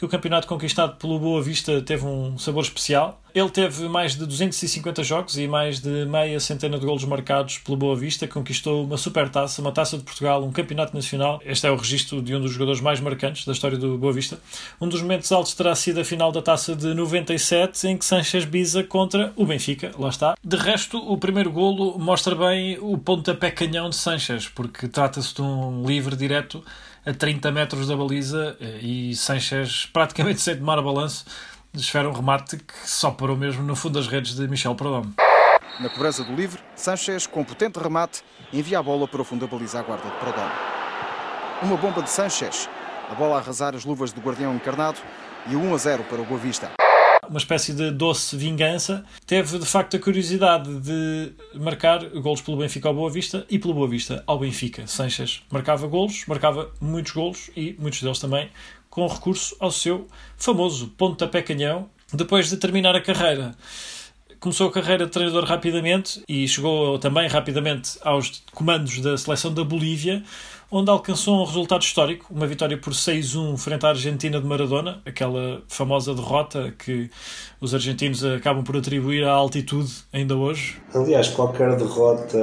que o campeonato conquistado pelo Boa Vista teve um sabor especial. Ele teve mais de 250 jogos e mais de meia centena de golos marcados pelo Boa Vista, conquistou uma super taça, uma taça de Portugal, um campeonato nacional. Este é o registro de um dos jogadores mais marcantes da história do Boa Vista. Um dos momentos altos terá sido a final da taça de 97, em que Sanchez Biza contra o Benfica, lá está. De resto, o primeiro golo mostra bem o pontapé canhão de Sanchez, porque trata-se de um livre direto a 30 metros da baliza eh, e Sanchez, praticamente sem tomar a balanço, desfere um remate que só parou mesmo no fundo das redes de Michel Perdomo. Na cobrança do livre, Sanchez, com potente remate, envia a bola para o fundo da baliza à guarda de Prodome. Uma bomba de Sanchez, a bola a arrasar as luvas do guardião encarnado e o 1 a 0 para o Boa Vista. Uma espécie de doce vingança. Teve de facto a curiosidade de marcar golos pelo Benfica ao Boa Vista e pelo Boa Vista ao Benfica. Sanchez marcava golos, marcava muitos golos e muitos deles também com recurso ao seu famoso pontapé canhão depois de terminar a carreira começou a carreira de treinador rapidamente e chegou também rapidamente aos comandos da seleção da Bolívia, onde alcançou um resultado histórico, uma vitória por 6-1 frente à Argentina de Maradona, aquela famosa derrota que os argentinos acabam por atribuir à altitude ainda hoje. Aliás, qualquer derrota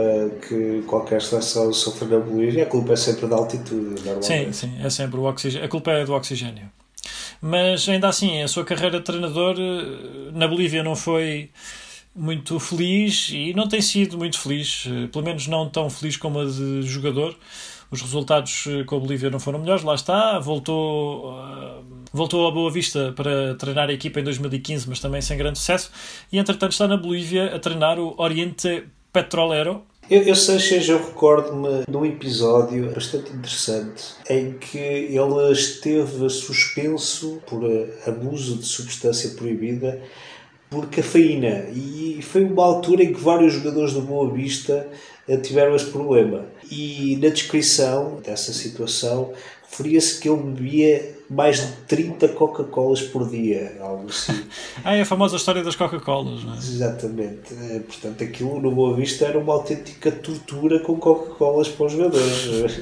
que qualquer seleção sofre na Bolívia, a culpa é sempre da altitude. Sim, sim, é sempre o oxigênio. A culpa é do oxigênio. Mas ainda assim, a sua carreira de treinador eh, na Bolívia não foi muito feliz e não tem sido muito feliz, eh, pelo menos não tão feliz como a de jogador. Os resultados eh, com a Bolívia não foram melhores, lá está. Voltou, uh, voltou a Boa Vista para treinar a equipa em 2015, mas também sem grande sucesso. E entretanto está na Bolívia a treinar o Oriente Petrolero. Eu, eu Sanchez, eu recordo-me de um episódio bastante interessante em que ele esteve suspenso por abuso de substância proibida por cafeína e foi uma altura em que vários jogadores do Boa Vista eh, tiveram esse problema. E na descrição dessa situação referia-se que ele bebia mais de 30 Coca-Colas por dia, algo assim. ah, é a famosa história das Coca-Colas, não é? Exatamente. Eh, portanto, aquilo no Boa Vista era uma autêntica tortura com Coca-Colas para os jogadores.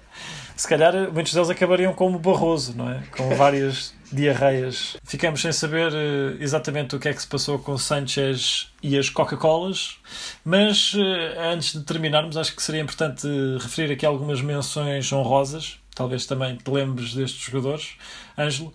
Se calhar muitos deles acabariam como Barroso, não é? Com várias diarreias. Ficamos sem saber uh, exatamente o que é que se passou com Sanchez e as Coca-Colas, mas uh, antes de terminarmos, acho que seria importante referir aqui algumas menções honrosas. Talvez também te lembres destes jogadores, Ângelo.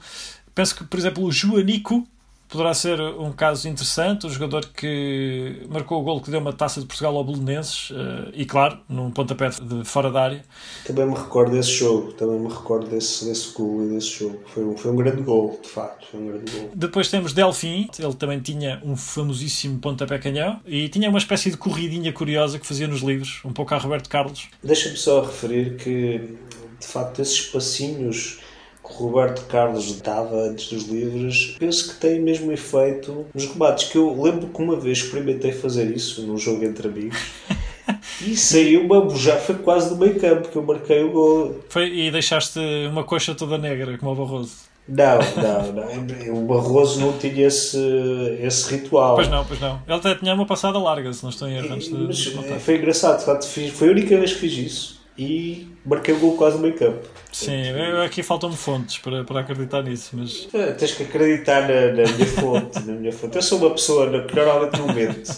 Penso que, por exemplo, o Joanico poderá ser um caso interessante. O jogador que marcou o gol que deu uma taça de Portugal ao Belenenses uh, e, claro, num pontapé de fora da área. Também me recordo desse jogo, também me recordo desse, desse gol e desse jogo. Foi um, foi um grande gol, de facto. Foi um grande gol. Depois temos Delfim, ele também tinha um famosíssimo pontapé canhão e tinha uma espécie de corridinha curiosa que fazia nos livros, um pouco a Roberto Carlos. Deixa-me só referir que, de facto, esses passinhos que o Roberto Carlos dava antes dos livros, penso que tem mesmo efeito nos rebates. Que eu lembro que uma vez experimentei fazer isso num jogo entre amigos. E saiu uma foi quase do meio campo que eu marquei o gol. Foi, e deixaste uma coxa toda negra, como o Barroso. Não, não, não. O Barroso não tinha esse, esse ritual. Pois não, pois não. Ele até tinha uma passada larga, se não estou em erro, de, Mas, de Foi engraçado, de facto, fiz, foi a única vez que fiz isso e marquei o gol quase no meio campo. Sim, aqui faltam-me fontes para, para acreditar nisso, mas... É, tens que acreditar na, na, minha fonte, na minha fonte. Eu sou uma pessoa que normalmente não mente.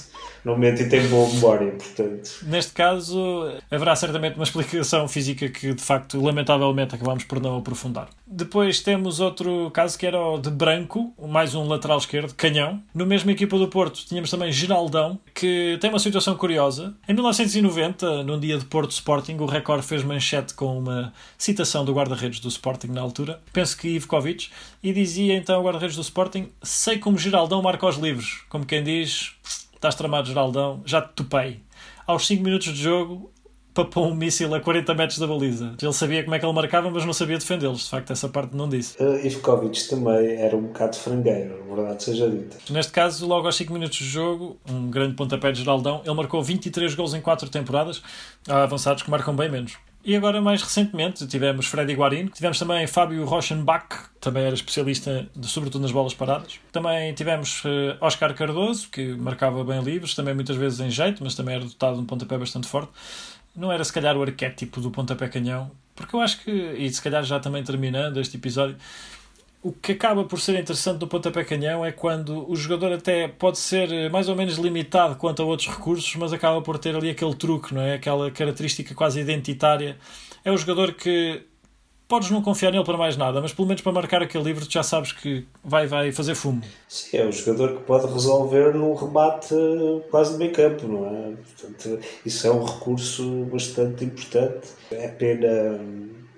Não mente e tem boa memória, portanto. Neste caso, haverá certamente uma explicação física que, de facto, lamentavelmente acabamos por não aprofundar. Depois temos outro caso que era o de Branco, mais um lateral esquerdo, canhão. No mesmo equipa do Porto tínhamos também Geraldão, que tem uma situação curiosa. Em 1990, num dia de Porto Sporting, o Record fez manchete com uma citação do guarda-redes do Sporting na altura, penso que Ivkovic, e dizia então o guarda-redes do Sporting: Sei como Geraldão marca os livros. Como quem diz, estás tramado, Geraldão, já te topei. Aos 5 minutos de jogo, papou um míssil a 40 metros da baliza. Ele sabia como é que ele marcava, mas não sabia defendê-los. De facto, essa parte não disse. Uh, Ivkovic também era um bocado frangueiro, verdade seja dita. Neste caso, logo aos 5 minutos de jogo, um grande pontapé de Geraldão, ele marcou 23 gols em 4 temporadas. Há avançados que marcam bem menos. E agora, mais recentemente, tivemos Freddy Guarino, tivemos também Fábio Rochenbach, também era especialista, de, sobretudo nas bolas paradas. Também tivemos uh, Oscar Cardoso, que marcava bem livres, também muitas vezes em jeito, mas também era dotado de um pontapé bastante forte. Não era, se calhar, o arquétipo do pontapé canhão, porque eu acho que, e se calhar já também terminando este episódio, o que acaba por ser interessante do pontapé canhão é quando o jogador até pode ser mais ou menos limitado quanto a outros recursos, mas acaba por ter ali aquele truque, não é? Aquela característica quase identitária. É o jogador que podes não confiar nele para mais nada, mas pelo menos para marcar aquele livro já sabes que vai, vai fazer fumo. Sim, é o jogador que pode resolver num rebate quase de meio campo, não é? Portanto, isso é um recurso bastante importante. É pena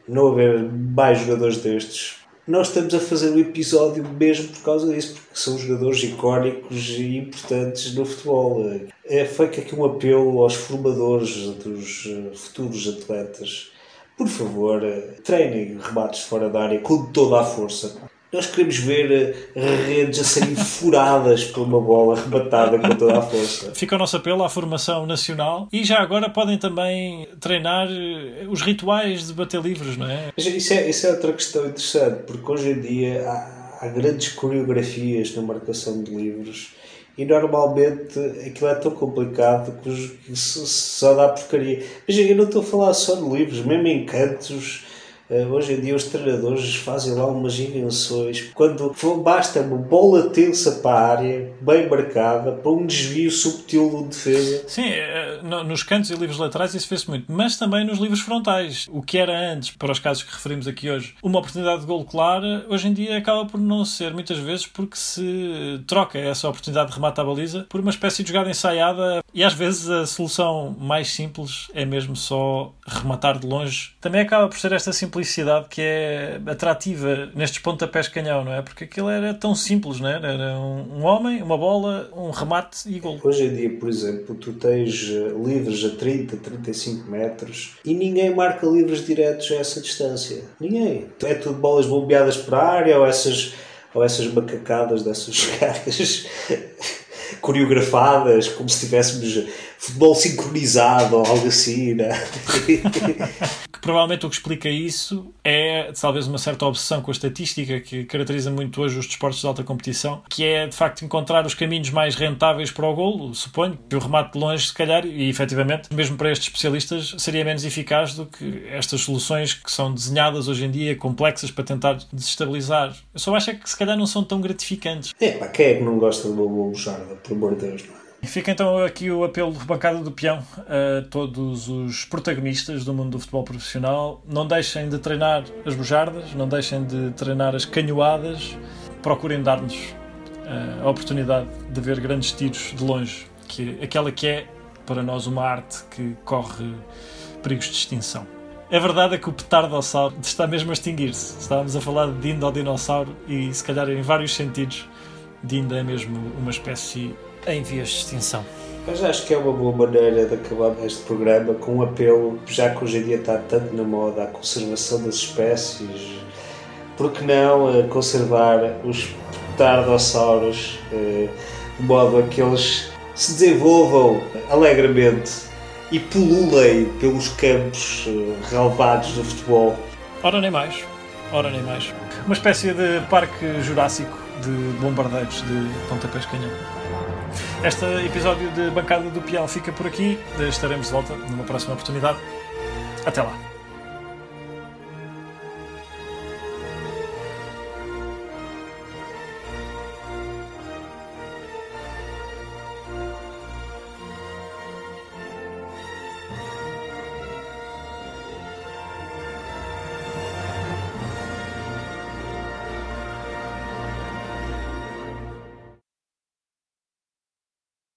não haver mais jogadores destes nós estamos a fazer o episódio mesmo por causa disso, porque são jogadores icónicos e importantes no futebol. É feito aqui um apelo aos formadores dos eh, futuros atletas. Por favor, eh, treinem remates fora da área com toda a força. Nós queremos ver eh, redes a serem furadas por uma bola arrebatada com toda a força. Fica o nosso apelo à formação nacional e já agora podem também treinar eh, os rituais de bater livros, não é? Isso é, isso é outra questão interessante, porque hoje em dia há, há grandes coreografias na marcação de livros e normalmente aquilo é tão complicado que só dá porcaria. Mas eu não estou a falar só de livros, mesmo em cantos hoje em dia os treinadores fazem lá umas invenções. Quando basta uma bola tensa para a área, bem marcada, para um desvio subtil do defesa. Sim, eh, nos cantos e livros laterais isso fez-se muito, mas também nos livros frontais. O que era antes, para os casos que referimos aqui hoje, uma oportunidade de gol clara, hoje em dia acaba por não ser, muitas vezes, porque se troca essa oportunidade de remate à baliza por uma espécie de jogada ensaiada e às vezes a solução mais simples é mesmo só rematar de longe. Também acaba por ser esta simplicidade simplicidade que é atrativa nestes pontapés canhão, não é? Porque aquilo era tão simples, não é? Era um, homem, uma bola, um remate e gol. Hoje em dia, por exemplo, tu tens eh, livres a 30, 35 metros e ninguém marca livres diretos a essa distância. Ninguém. É tudo bolas bombeadas para a área ou essas, ou essas macacadas dessas jogadas coreografadas, como se tivéssemos futebol sincronizado ou algo assim, né? que provavelmente o que explica isso é talvez uma certa obsessão com a estatística que caracteriza muito hoje os desportos de alta competição, que é de facto encontrar os caminhos mais rentáveis para o golo, suponho, que o remate de longe, se calhar, e efetivamente, mesmo para estes especialistas, seria menos eficaz do que estas soluções que são desenhadas hoje em dia, complexas, para tentar desestabilizar. Eu só acho é que se calhar não são tão gratificantes. É, pá, quem é que não gosta de uma boa bujarda, por amor de Deus, não é? Fica então aqui o apelo de bancada do peão a todos os protagonistas do mundo do futebol profissional. Não deixem de treinar as bujardas, não deixem de treinar as canhoadas. Procurem dar-nos eh, a oportunidade de ver grandes tiros de longe, que é aquela que é para nós uma arte que corre perigos de extinção. É verdade é que o petardossauro está mesmo a extinguir-se. Estávamos a falar de Dinda ao dinossauro e, se calhar, em vários sentidos, Dinda é mesmo uma espécie em vias de extinção. Mas acho que é uma boa maneira de acabar este programa com um apelo, já que hoje em dia está tanto na moda a conservação das espécies, por que não conservar os tardossauros eh, de modo a que eles se desenvolvam alegremente e pululem pelos campos eh, relevados do futebol. Ora nem mais, ora nem mais. Uma espécie de parque jurássico de bombardeiros de pontapés canhão. Este episódio de Bancada do Pião fica por aqui. Estaremos de volta numa próxima oportunidade. Até lá.